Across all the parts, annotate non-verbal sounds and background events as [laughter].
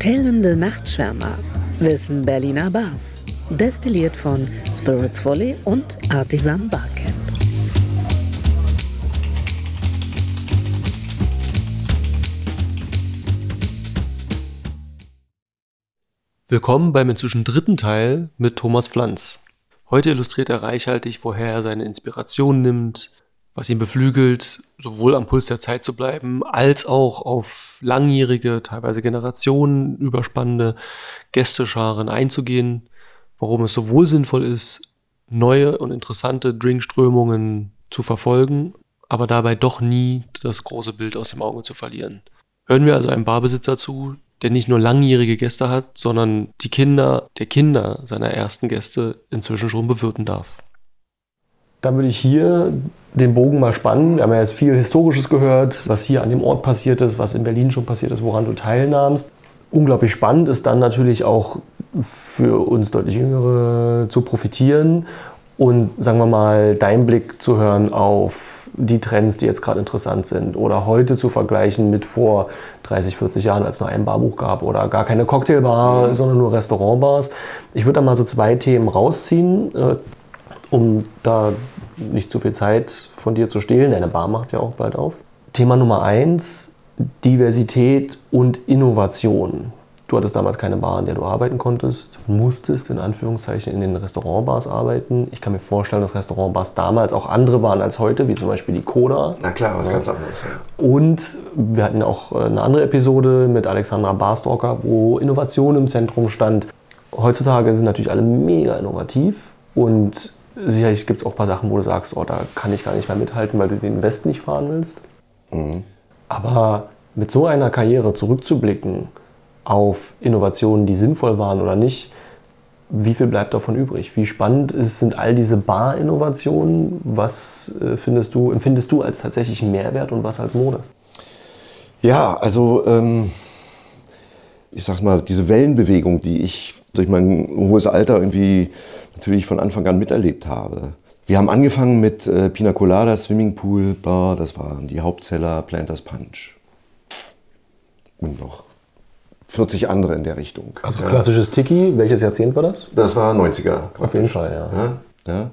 Tellende Nachtschwärmer wissen Berliner Bars. Destilliert von Spirits Volley und Artisan Barcamp. Willkommen beim inzwischen dritten Teil mit Thomas Pflanz. Heute illustriert er reichhaltig, woher er seine Inspiration nimmt, was ihn beflügelt, sowohl am Puls der Zeit zu bleiben, als auch auf langjährige, teilweise Generationen überspannende Gästescharen einzugehen, warum es sowohl sinnvoll ist, neue und interessante Drinkströmungen zu verfolgen, aber dabei doch nie das große Bild aus dem Auge zu verlieren. Hören wir also einem Barbesitzer zu, der nicht nur langjährige Gäste hat, sondern die Kinder der Kinder seiner ersten Gäste inzwischen schon bewirten darf. Dann würde ich hier den Bogen mal spannen. Wir haben ja jetzt viel Historisches gehört, was hier an dem Ort passiert ist, was in Berlin schon passiert ist, woran du teilnahmst. Unglaublich spannend ist dann natürlich auch für uns deutlich Jüngere zu profitieren und sagen wir mal deinen Blick zu hören auf die Trends, die jetzt gerade interessant sind oder heute zu vergleichen mit vor 30, 40 Jahren, als es nur ein Barbuch gab oder gar keine Cocktailbar, mhm. sondern nur Restaurantbars. Ich würde da mal so zwei Themen rausziehen, äh, um da nicht zu viel Zeit von dir zu stehlen. Deine Bar macht ja auch bald auf. Thema Nummer eins, Diversität und Innovation. Du hattest damals keine Bar, in der du arbeiten konntest, musstest in Anführungszeichen in den Restaurantbars arbeiten. Ich kann mir vorstellen, dass Restaurantbars damals auch andere waren als heute, wie zum Beispiel die Coda. Na klar, was ja. ganz anderes. Ja. Und wir hatten auch äh, eine andere Episode mit Alexandra Barstalker, wo Innovation im Zentrum stand. Heutzutage sind natürlich alle mega innovativ und sicherlich gibt es auch ein paar Sachen, wo du sagst, oh, da kann ich gar nicht mehr mithalten, weil du den West nicht fahren willst. Mhm. Aber mit so einer Karriere zurückzublicken, auf Innovationen, die sinnvoll waren oder nicht, wie viel bleibt davon übrig? Wie spannend ist, sind all diese Bar-Innovationen? Was äh, findest du, empfindest du als tatsächlichen Mehrwert und was als Mode? Ja, also ähm, ich sag mal, diese Wellenbewegung, die ich durch mein hohes Alter irgendwie natürlich von Anfang an miterlebt habe. Wir haben angefangen mit äh, Pina Colada, Swimmingpool, Bar, das waren die Hauptzeller, Planters Punch. Und noch 40 andere in der Richtung. Also klassisches Tiki, welches Jahrzehnt war das? Das war 90er. Praktisch. Auf jeden Fall, ja. ja. ja.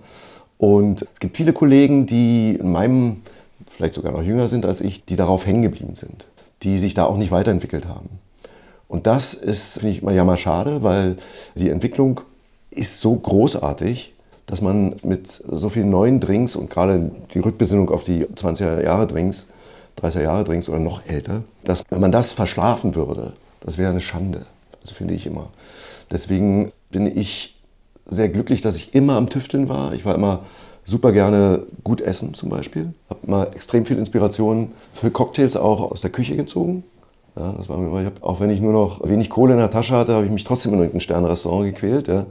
Und es gibt viele Kollegen, die in meinem, vielleicht sogar noch jünger sind als ich, die darauf hängen geblieben sind, die sich da auch nicht weiterentwickelt haben. Und das ist, finde ich, immer ja mal schade, weil die Entwicklung ist so großartig, dass man mit so vielen neuen Drinks und gerade die Rückbesinnung auf die 20er Jahre Drinks, 30er Jahre Drinks oder noch älter, dass wenn man das verschlafen würde, das wäre eine Schande. Also finde ich immer. Deswegen bin ich sehr glücklich, dass ich immer am Tüfteln war. Ich war immer super gerne gut essen zum Beispiel. Habe immer extrem viel Inspiration für Cocktails auch aus der Küche gezogen. Ja, das war mir immer, hab, auch wenn ich nur noch wenig Kohle in der Tasche hatte, habe ich mich trotzdem in irgendein Sternrestaurant gequält. Ja,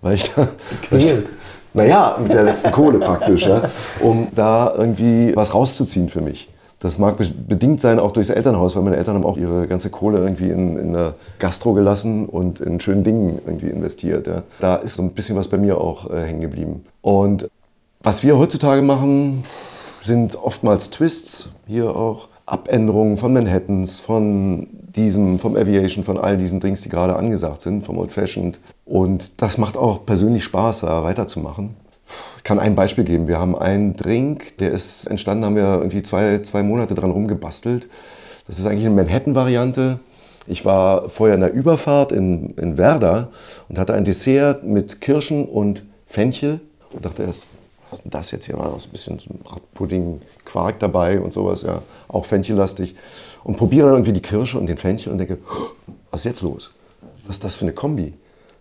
weil ich da, Gequält? Naja, mit der letzten Kohle praktisch, ja, um da irgendwie was rauszuziehen für mich. Das mag bedingt sein auch durchs Elternhaus, weil meine Eltern haben auch ihre ganze Kohle irgendwie in, in der Gastro gelassen und in schönen Dingen irgendwie investiert. Ja. Da ist so ein bisschen was bei mir auch äh, hängen geblieben. Und was wir heutzutage machen, sind oftmals Twists, hier auch Abänderungen von Manhattans, von diesem, vom Aviation, von all diesen Drinks, die gerade angesagt sind, vom Old Fashioned. Und das macht auch persönlich Spaß, da weiterzumachen. Ich kann ein Beispiel geben. Wir haben einen Drink, der ist entstanden, haben wir irgendwie zwei, zwei Monate dran rumgebastelt. Das ist eigentlich eine Manhattan-Variante. Ich war vorher in der Überfahrt in, in Werder und hatte ein Dessert mit Kirschen und Fenchel und dachte erst, was ist denn das jetzt hier? War noch so ein bisschen so eine Art Pudding, Quark dabei und sowas, ja, auch Fenchellastig. Und probiere dann irgendwie die Kirsche und den Fenchel und denke, was ist jetzt los? Was ist das für eine Kombi?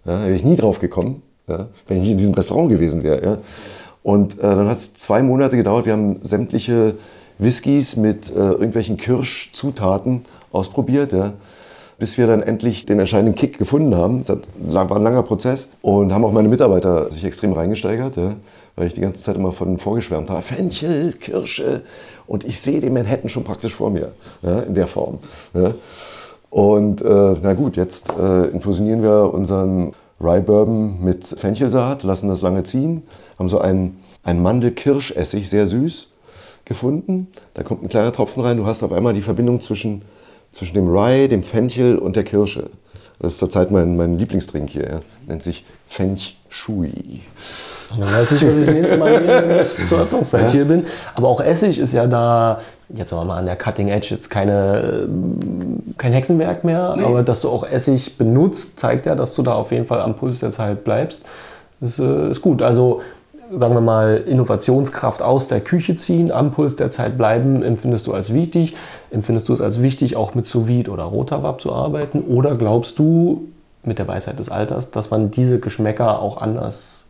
Ja, wäre ich nie drauf gekommen ja, wenn ich nicht in diesem Restaurant gewesen wäre. Ja. Und äh, dann hat es zwei Monate gedauert. Wir haben sämtliche Whiskys mit äh, irgendwelchen Kirschzutaten ausprobiert, ja, bis wir dann endlich den entscheidenden Kick gefunden haben. Das war ein langer Prozess und haben auch meine Mitarbeiter sich extrem reingesteigert, ja, weil ich die ganze Zeit immer von vorgeschwärmt habe. Fenchel, Kirsche und ich sehe den Manhattan schon praktisch vor mir ja, in der Form. Ja. Und äh, na gut, jetzt äh, infusionieren wir unseren Rye Bourbon mit Fenchelsaat, lassen das lange ziehen, haben so einen, einen Mandel-Kirschessig, sehr süß, gefunden. Da kommt ein kleiner Tropfen rein, du hast auf einmal die Verbindung zwischen zwischen dem Rye, dem Fenchel und der Kirsche. Das ist zurzeit mein, mein Lieblingsdrink hier. Ja. Nennt sich Fench Shui. Dann weiß ich, was ich das nächste Mal hier, [laughs] wenn ich zur Öffnungszeit Ja. hier bin. Aber auch Essig ist ja da, jetzt sagen wir mal an der Cutting Edge, jetzt keine, äh, kein Hexenwerk mehr. Aber dass du auch Essig benutzt, zeigt ja, dass du da auf jeden Fall am Puls der Zeit bleibst. Das äh, ist gut. Also sagen wir mal, Innovationskraft aus der Küche ziehen, am Puls der Zeit bleiben, empfindest du als wichtig. Empfindest du es als wichtig, auch mit Sous oder Rotawab zu arbeiten? Oder glaubst du, mit der Weisheit des Alters, dass man diese Geschmäcker auch anders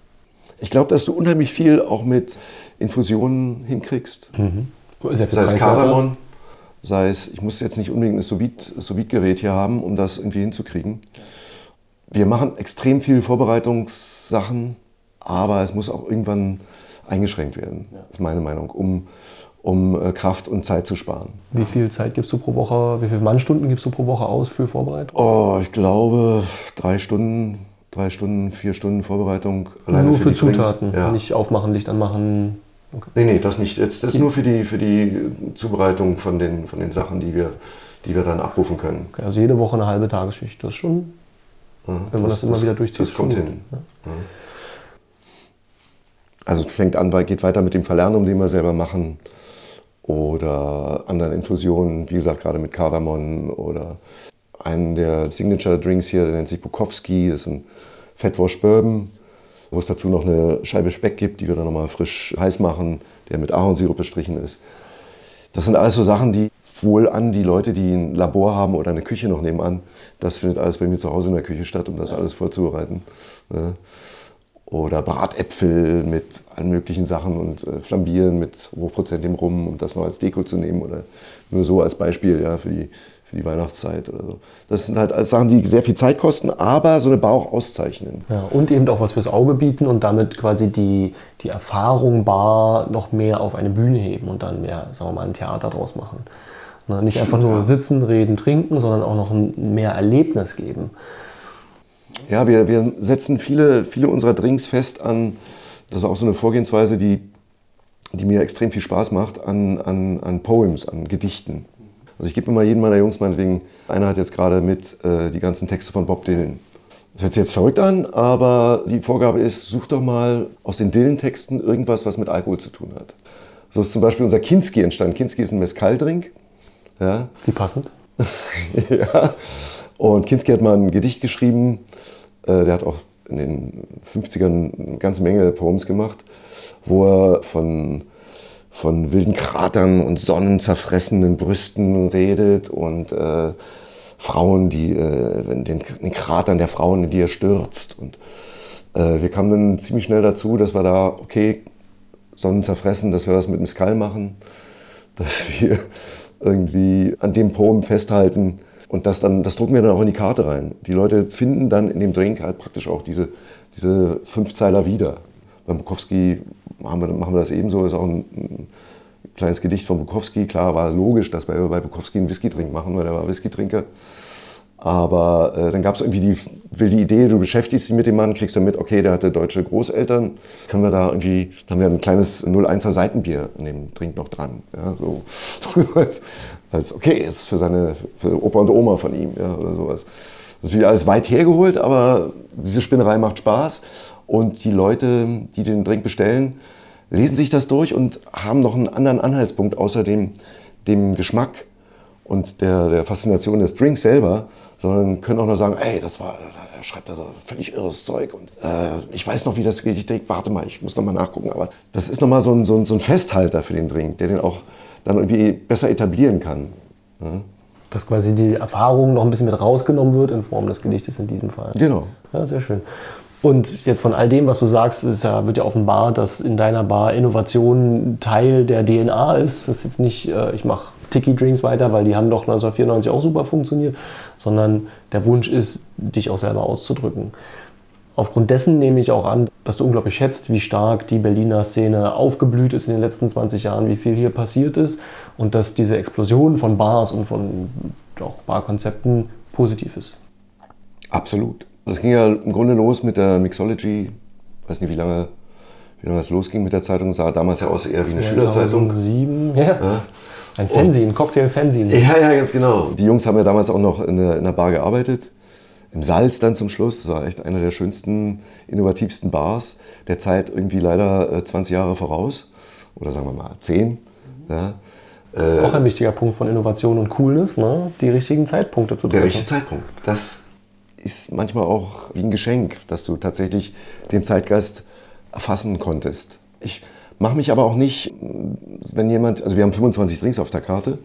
Ich glaube, dass du unheimlich viel auch mit Infusionen hinkriegst. viel Sei es Kardamom, sei es, ich muss jetzt nicht unbedingt ein Sous Vide- Sous Vide-Gerät hier haben, um das irgendwie hinzukriegen. Wir machen extrem viele Vorbereitungssachen, aber es muss auch irgendwann eingeschränkt werden, ist meine Meinung, um, um äh, Kraft und Zeit zu sparen. Wie viel Zeit gibst du pro Woche, wie viele Mannstunden gibst du pro Woche aus für Vorbereitung? Oh, ich glaube, drei Stunden, drei Stunden, vier Stunden Vorbereitung. Nur für, die Drinks. Zutaten, Ja. nicht aufmachen, Licht anmachen. Okay. Nee, nee, das nicht. Jetzt, das ist nur für die, für die Zubereitung von den, von den Sachen, die wir, die wir dann abrufen können. Okay, also jede Woche eine halbe Tagesschicht, das ist schon, Ja, wenn man das, immer wieder durchzieht. Das kommt hin. ne? Also fängt an, geht weiter mit dem Verlernum, den wir selber machen. Oder anderen Infusionen, wie gesagt, gerade mit Kardamom oder einen der Signature Drinks hier, der nennt sich Bukowski, das ist ein Fettwash Bourbon, wo es dazu noch eine Scheibe Speck gibt, die wir dann nochmal frisch heiß machen, der mit Ahornsirup bestrichen ist. Das sind alles so Sachen, die wohl an die Leute, die ein Labor haben oder eine Küche noch nebenan, das findet alles bei mir zu Hause in der Küche statt, um das alles vorzubereiten. Ne? Oder Bratäpfel mit allen möglichen Sachen und äh, Flambieren mit hochprozentigem Rum, um das noch als Deko zu nehmen oder nur so als Beispiel ja, für, die, für die Weihnachtszeit oder so. Das sind halt Sachen, die sehr viel Zeit kosten, aber so eine Bar auch auszeichnen. Ja, und eben auch was fürs Auge bieten und damit quasi die, die Erfahrung bar noch mehr auf eine Bühne heben und dann mehr, sagen wir mal, ein Theater draus machen. Ne, nicht einfach nur sitzen, reden, trinken, sondern auch noch ein mehr Erlebnis geben. Ja, wir, wir setzen viele, viele unserer Drinks fest an, das war auch so eine Vorgehensweise, die, die mir extrem viel Spaß macht, an, an, an Poems, an Gedichten. Also ich gebe immer jedem meiner Jungs meinetwegen, einer hat jetzt gerade mit äh, die ganzen Texte von Bob Dylan. Das hört sich jetzt verrückt an, aber die Vorgabe ist, such doch mal aus den Dylan-Texten irgendwas, was mit Alkohol zu tun hat. So ist zum Beispiel unser Kinski entstanden. Kinski ist ein Mezcal-Drink. Ja, Wie passend. [laughs] ja. Und Kinski hat mal ein Gedicht geschrieben. Äh, der hat auch in den 50ern eine ganze Menge Poems gemacht, wo er von, von wilden Kratern und sonnenzerfressenen Brüsten redet und äh, Frauen, die äh, den, den Kratern der Frauen, in die er stürzt. Und äh, wir kamen dann ziemlich schnell dazu, dass wir da, okay, Sonnenzerfressen, dass wir was mit dem Skal machen, dass wir [laughs] irgendwie an dem Poem festhalten und das dann, das drucken wir dann auch in die Karte rein. Die Leute finden dann in dem Drink halt praktisch auch diese, diese Fünfzeiler wieder. Beim Bukowski machen wir, machen wir das ebenso, ist auch ein, ein kleines Gedicht von Bukowski. Klar, war logisch, dass wir bei Bukowski einen Whisky-Drink machen, weil er war Whisky-Trinker. Aber äh, dann gab es irgendwie die wilde Idee, du beschäftigst dich mit dem Mann, kriegst dann mit, okay, der hatte deutsche Großeltern. Können wir da irgendwie, dann haben wir ein kleines 01er Seitenbier in dem Drink noch dran. Ja, so. [laughs] als, als, okay, ist für seine für Opa und Oma von ihm ja, oder sowas. Das ist natürlich alles weit hergeholt, aber diese Spinnerei macht Spaß. Und die Leute, die den Drink bestellen, lesen sich das durch und haben noch einen anderen Anhaltspunkt außer dem, dem Geschmack und der, der Faszination des Drinks selber, sondern können auch noch sagen, ey, das war, er schreibt da so völlig irres Zeug und äh, ich weiß noch, wie das Gedicht trinkt, warte mal, ich muss noch mal nachgucken. Aber das ist noch mal so ein, so, ein, so ein Festhalter für den Drink, der den auch dann irgendwie besser etablieren kann. Ja? Dass quasi die Erfahrung noch ein bisschen mit rausgenommen wird in Form des Gedichtes in diesem Fall. Genau. Ja, sehr schön. Und jetzt von all dem, was du sagst, ja, wird ja offenbar, dass in deiner Bar Innovation Teil der DNA ist. Das ist jetzt nicht, äh, ich mache Tiki-Drinks weiter, weil die haben doch 1994 auch super funktioniert, sondern der Wunsch ist, dich auch selber auszudrücken. Aufgrund dessen nehme ich auch an, dass du unglaublich schätzt, wie stark die Berliner Szene aufgeblüht ist in den letzten 20 Jahren, wie viel hier passiert ist und dass diese Explosion von Bars und von auch Barkonzepten positiv ist. Absolut. Das ging ja im Grunde los mit der Mixology. Ich weiß nicht, wie lange, wie lange das losging mit der Zeitung. Sah damals ja aus eher wie eine Schülerzeitung. 2007, ja. Ja. Ein Fanzine, Cocktail-Fanzine. Ja, ja, ganz genau. Die Jungs haben ja damals auch noch in der, in der Bar gearbeitet. Im Salz dann zum Schluss. Das war echt eine der schönsten, innovativsten Bars. Der Zeit irgendwie leider äh, 20 Jahre voraus. Oder sagen wir mal 10. Ja. Auch ein wichtiger Punkt von Innovation und Coolness, ne? die richtigen Zeitpunkte zu Der treffen. richtige Zeitpunkt. Das ist manchmal auch wie ein Geschenk, dass du tatsächlich den Zeitgeist erfassen konntest. Ich mache mich aber auch nicht, wenn jemand, also wir haben 25 Drinks auf der Karte,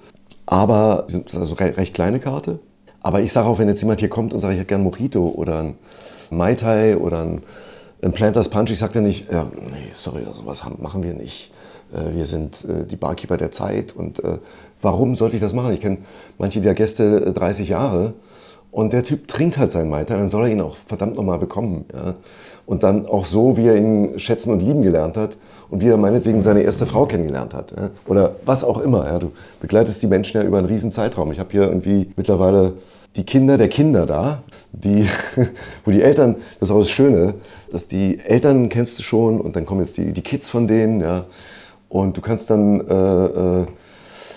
aber das ist also re- recht kleine Karte. Aber ich sage auch, wenn jetzt jemand hier kommt und sagt, ich hätte gern Mojito oder ein Mai Tai oder ein, ein Planters Punch, ich sage dann nicht, ja, nee, sorry, sowas haben- machen wir nicht. Äh, Wir sind äh, die Barkeeper der Zeit und äh, warum sollte ich das machen? Ich kenne manche der Gäste äh, 30 Jahre und der Typ trinkt halt seinen Tai, dann soll er ihn auch verdammt nochmal bekommen. Ja? Und dann auch so, wie er ihn schätzen und lieben gelernt hat und wie er meinetwegen seine erste Frau kennengelernt hat. Ja? Oder was auch immer. Ja? Du begleitest die Menschen ja über einen riesen Zeitraum. Ich habe hier irgendwie mittlerweile die Kinder der Kinder da, die, [laughs] wo die Eltern, das ist auch das Schöne, dass die Eltern kennst du schon und dann kommen jetzt die, die Kids von denen. Ja? Und du kannst dann, äh, äh,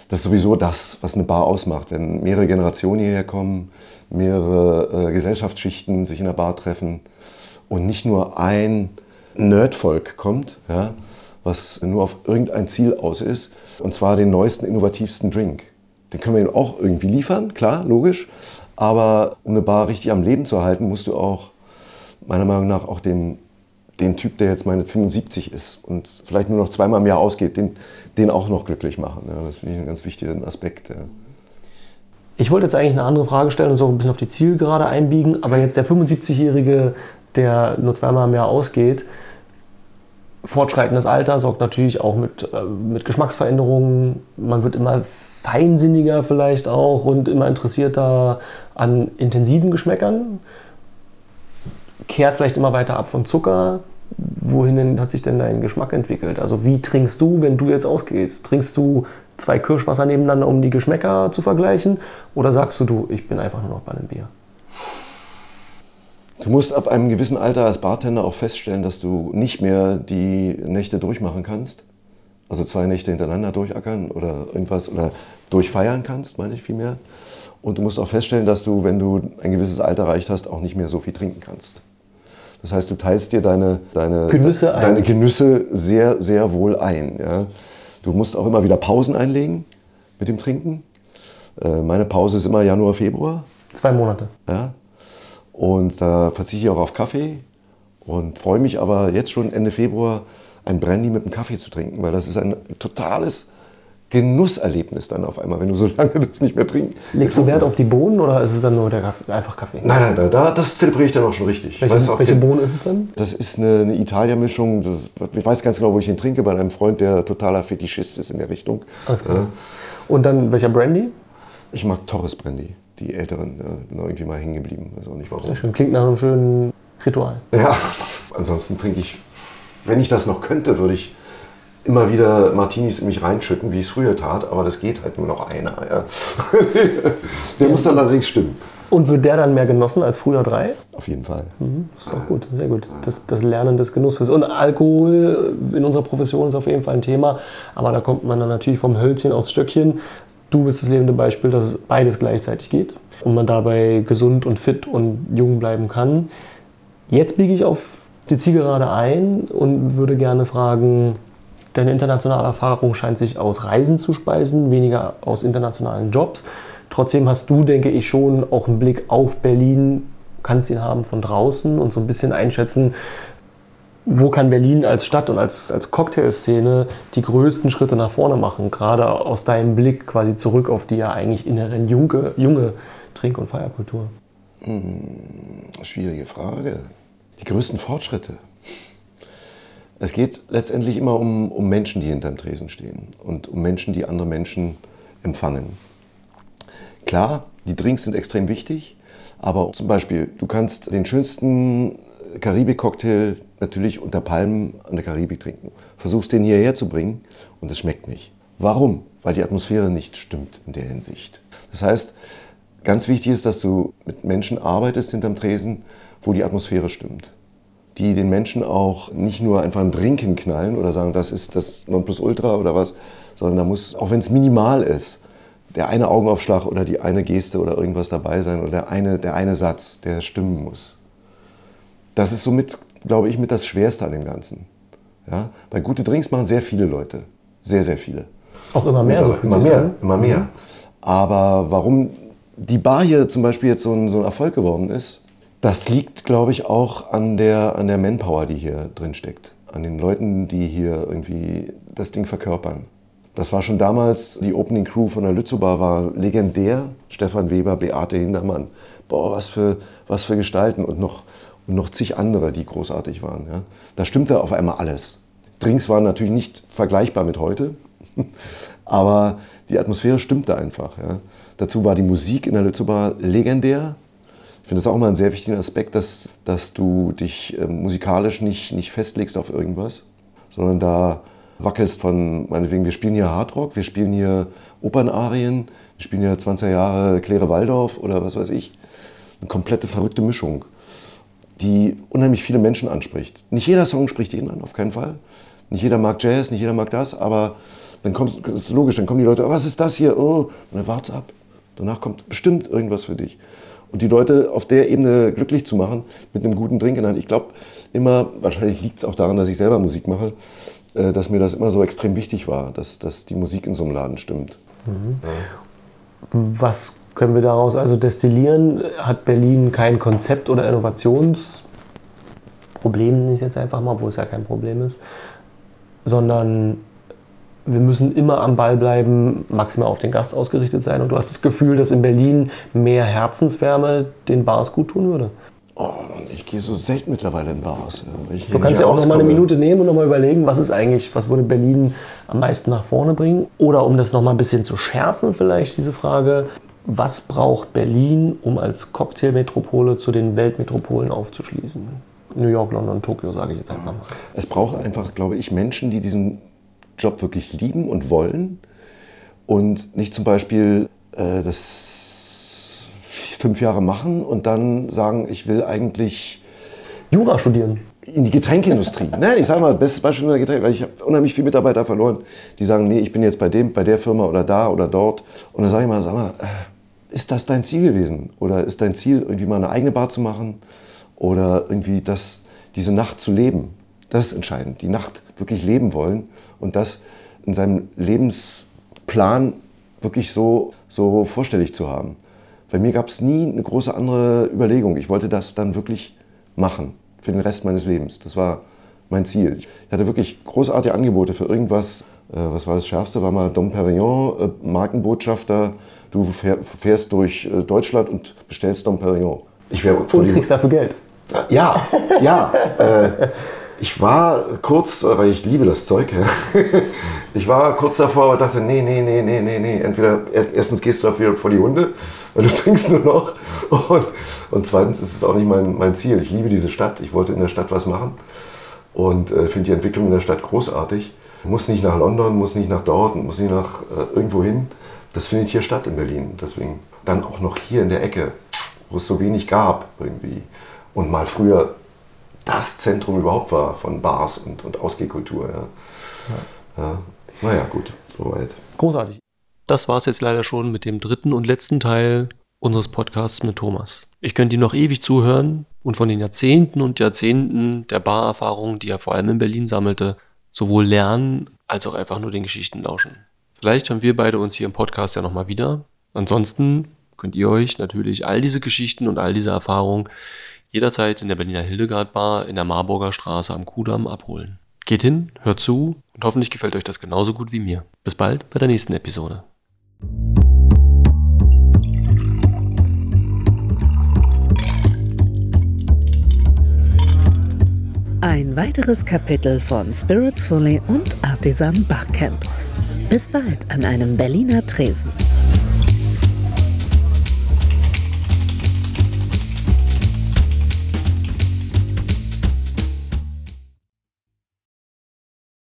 das ist sowieso das, was eine Bar ausmacht, wenn mehrere Generationen hierher kommen, mehrere äh, Gesellschaftsschichten sich in der Bar treffen und nicht nur ein Nerdvolk kommt, ja, was nur auf irgendein Ziel aus ist, und zwar den neuesten, innovativsten Drink. Den können wir ihnen auch irgendwie liefern, klar, logisch, aber um eine Bar richtig am Leben zu erhalten, musst du auch meiner Meinung nach auch den, den Typ, der jetzt meine 75 ist und vielleicht nur noch zweimal im Jahr ausgeht, den, den auch noch glücklich machen. Ja, das finde ich einen ganz wichtigen Aspekt. Ja. Ich wollte jetzt eigentlich eine andere Frage stellen und so ein bisschen auf die Zielgerade einbiegen, aber jetzt der 75-Jährige, der nur zweimal im Jahr ausgeht, fortschreitendes Alter sorgt natürlich auch mit, äh, mit Geschmacksveränderungen. Man wird immer feinsinniger vielleicht auch und immer interessierter an intensiven Geschmäckern. Kehrt vielleicht immer weiter ab von Zucker. Wohin hat sich denn dein Geschmack entwickelt? Also wie trinkst du, wenn du jetzt ausgehst? Trinkst du zwei Kirschwasser nebeneinander, um die Geschmäcker zu vergleichen? Oder sagst du, du, ich bin einfach nur noch bei einem Bier? Du musst ab einem gewissen Alter als Bartender auch feststellen, dass du nicht mehr die Nächte durchmachen kannst. Also zwei Nächte hintereinander durchackern oder irgendwas oder durchfeiern kannst, meine ich vielmehr. Und du musst auch feststellen, dass du, wenn du ein gewisses Alter erreicht hast, auch nicht mehr so viel trinken kannst. Das heißt, du teilst dir deine, deine, Genüsse ein. deine Genüsse sehr, sehr wohl ein. Ja. Du musst auch immer wieder Pausen einlegen mit dem Trinken. Äh, Meine Pause ist immer Januar, Februar. Zwei Monate. Ja? Und da verzichte ich auch auf Kaffee und freue mich aber jetzt schon Ende Februar ein Brandy mit einem Kaffee zu trinken, weil das ist ein totales Genusserlebnis dann auf einmal, wenn du so [laughs] lange das nicht mehr trinken. Legst du Wert auf die Bohnen oder ist es dann nur der Kaffee, einfach Kaffee? Nein, nein, nein, da, das zelebriere ich dann auch schon richtig. Welche, Weißt du auch, welche Bohnen ist es dann? Das ist eine, eine Italia-Mischung. Ich weiß ganz genau, wo ich ihn trinke, bei einem Freund, der totaler Fetischist ist in der Richtung. Alles klar. Und dann welcher Brandy? Ich mag Torres Brandy, die älteren. Ja, bin da irgendwie mal hängen geblieben. Auch nicht warum. Sehr schön. Klingt nach einem schönen Ritual. Ja, [laughs] ansonsten trinke ich, wenn ich das noch könnte, würde ich immer wieder Martinis in mich reinschütten, wie ich es früher tat, aber das geht halt nur noch einer. Ja. [laughs] Der muss dann allerdings stimmen, Und wird der dann mehr genossen als früher drei? auf jeden Fall. Das ist doch gut, sehr gut. Das, das Lernen des Genusses. Und Alkohol in unserer Profession ist auf jeden Fall ein Thema. Aber da kommt man dann natürlich vom Hölzchen aufs Stöckchen. Du bist das lebende Beispiel, dass es beides gleichzeitig geht. Und man dabei gesund und fit und jung bleiben kann. Jetzt biege ich auf die Zielgerade ein und würde gerne fragen, deine internationale Erfahrung scheint sich aus Reisen zu speisen, weniger aus internationalen Jobs. Trotzdem hast du, denke ich, schon auch einen Blick auf Berlin, kannst ihn haben von draußen und so ein bisschen einschätzen, wo kann Berlin als Stadt und als, als Cocktailszene die größten Schritte nach vorne machen, gerade aus deinem Blick quasi zurück auf die ja eigentlich inhärent junge, junge Trink- und Feierkultur. Schwierige Frage. Die größten Fortschritte. Es geht letztendlich immer um, um Menschen, die hinterm Tresen stehen und um Menschen, die andere Menschen empfangen. Klar, die Drinks sind extrem wichtig, aber zum Beispiel, du kannst den schönsten Karibik-Cocktail natürlich unter Palmen an der Karibik trinken. Versuchst den hierher zu bringen und es schmeckt nicht. Warum? Weil die Atmosphäre nicht stimmt in der Hinsicht. Das heißt, ganz wichtig ist, dass du mit Menschen arbeitest hinterm Tresen, wo die Atmosphäre stimmt. die den Menschen auch nicht nur einfach ein Trinken knallen oder sagen, das ist das Nonplusultra oder was, sondern da muss, auch wenn es minimal ist, der eine Augenaufschlag oder die eine Geste oder irgendwas dabei sein oder der eine, der eine Satz, der stimmen muss. Das ist somit, glaube ich, mit das Schwerste an dem Ganzen. Ja? Weil gute Drinks machen sehr viele Leute. Sehr, sehr viele. Auch immer mehr, so immer mehr, immer mehr. Mhm. Aber warum die Bar hier zum Beispiel jetzt so ein, so ein Erfolg geworden ist, das liegt, glaube ich, auch an der, an der Manpower, die hier drin steckt. An den Leuten, die hier irgendwie das Ding verkörpern. Das war schon damals, die Opening Crew von der Lützow war legendär. Stefan Weber, Beate Hindermann. Boah, was für, was für Gestalten und noch, und noch zig andere, die großartig waren. Ja. Da stimmte auf einmal alles. Drinks waren natürlich nicht vergleichbar mit heute, [laughs] aber die Atmosphäre stimmte einfach. Ja. Dazu war die Musik in der Lützow legendär. Ich finde das auch immer einen sehr wichtigen Aspekt, dass, dass du dich äh, musikalisch nicht, nicht festlegst auf irgendwas, sondern da wackelst von, meinetwegen, wir spielen hier Hardrock, wir spielen hier Opernarien, wir spielen hier 20er Jahre Claire Waldorf oder was weiß ich. Eine komplette verrückte Mischung, die unheimlich viele Menschen anspricht. Nicht jeder Song spricht jeden an, auf keinen Fall. Nicht jeder mag Jazz, nicht jeder mag das, aber dann kommt, ist logisch, dann kommen die Leute, oh, was ist das hier? Oh, und dann wart's ab. Danach kommt bestimmt irgendwas für dich. Und die Leute auf der Ebene glücklich zu machen mit einem guten Drink in der Hand. Ich glaube immer, wahrscheinlich liegt es auch daran, dass ich selber Musik mache, äh, dass mir das immer so extrem wichtig war, dass, dass die Musik in so einem Laden stimmt. Mhm. Ja. Was können wir daraus also destillieren? Hat Berlin kein Konzept oder Innovationsproblem, nenne ich jetzt einfach mal, obwohl es ja kein Problem ist, sondern wir müssen immer am Ball bleiben, maximal auf den Gast ausgerichtet sein. Und du hast das Gefühl, dass in Berlin mehr Herzenswärme den Bars gut tun würde? Oh, ich gehe so selten mittlerweile in Bars. du kannst ja auch noch mal eine Minute nehmen und noch mal überlegen, was ist eigentlich, was würde Berlin am meisten nach vorne bringen? Oder um das noch mal ein bisschen zu schärfen, vielleicht diese Frage, was braucht Berlin, um als Cocktailmetropole zu den Weltmetropolen aufzuschließen? New York, London, Tokio, sage ich jetzt einfach mal. Es braucht einfach, glaube ich, Menschen, die diesen Job wirklich lieben und wollen und nicht zum Beispiel äh, das fünf Jahre machen und dann sagen, ich will eigentlich Jura studieren. In die Getränkeindustrie. [laughs] Nein, ich sage mal, bestes Beispiel in der Getränke, weil ich habe unheimlich viele Mitarbeiter verloren, die sagen, nee, ich bin jetzt bei dem, bei der Firma oder da oder dort. Und dann sage ich mal, sag mal, äh, ist das dein Ziel gewesen? Oder ist dein Ziel, irgendwie mal eine eigene Bar zu machen? Oder irgendwie das, diese Nacht zu leben? Das ist entscheidend. Die Nacht wirklich leben wollen und das in seinem Lebensplan wirklich so, so vorstellig zu haben. Bei mir gab es nie eine große andere Überlegung. Ich wollte das dann wirklich machen für den Rest meines Lebens. Das war mein Ziel. Ich hatte wirklich großartige Angebote für irgendwas. Äh, was war das Schärfste? War mal Dom Perignon, äh, Markenbotschafter. Du fährst durch äh, Deutschland und bestellst Dom Perignon. Ich und kriegst dafür Geld. Ja, ja. äh, [laughs] ich war kurz, weil ich liebe das Zeug, [laughs] ich war kurz davor und dachte, nee, nee, nee, nee, nee, nee. Entweder erstens gehst du dafür vor die Hunde, weil du [laughs] trinkst nur noch. Und, und zweitens ist es auch nicht mein, mein Ziel. Ich liebe diese Stadt. Ich wollte in der Stadt was machen und äh, finde die Entwicklung in der Stadt großartig. Muss nicht nach London, muss nicht nach dort, muss nicht nach äh, irgendwo hin. Das findet hier statt in Berlin. Deswegen dann auch noch hier in der Ecke, wo es so wenig gab irgendwie. Und mal früher das Zentrum überhaupt war von Bars und, und Ausgehkultur. Ja. Ja. ja. Naja, gut, soweit. Großartig. Das war es jetzt leider schon mit dem dritten und letzten Teil unseres Podcasts mit Thomas. Ich könnte ihm noch ewig zuhören und von den Jahrzehnten und Jahrzehnten der Barerfahrung, die er vor allem in Berlin sammelte, sowohl lernen als auch einfach nur den Geschichten lauschen. Vielleicht haben wir beide uns hier im Podcast ja nochmal wieder. Ansonsten könnt ihr euch natürlich all diese Geschichten und all diese Erfahrungen jederzeit in der Berliner Hildegard Bar in der Marburger Straße am Kudamm abholen. Geht hin, hört zu und hoffentlich gefällt euch das genauso gut wie mir. Bis bald bei der nächsten Episode. Ein weiteres Kapitel von Spirits Fully und Artisan Barcamp. Bis bald an einem Berliner Tresen.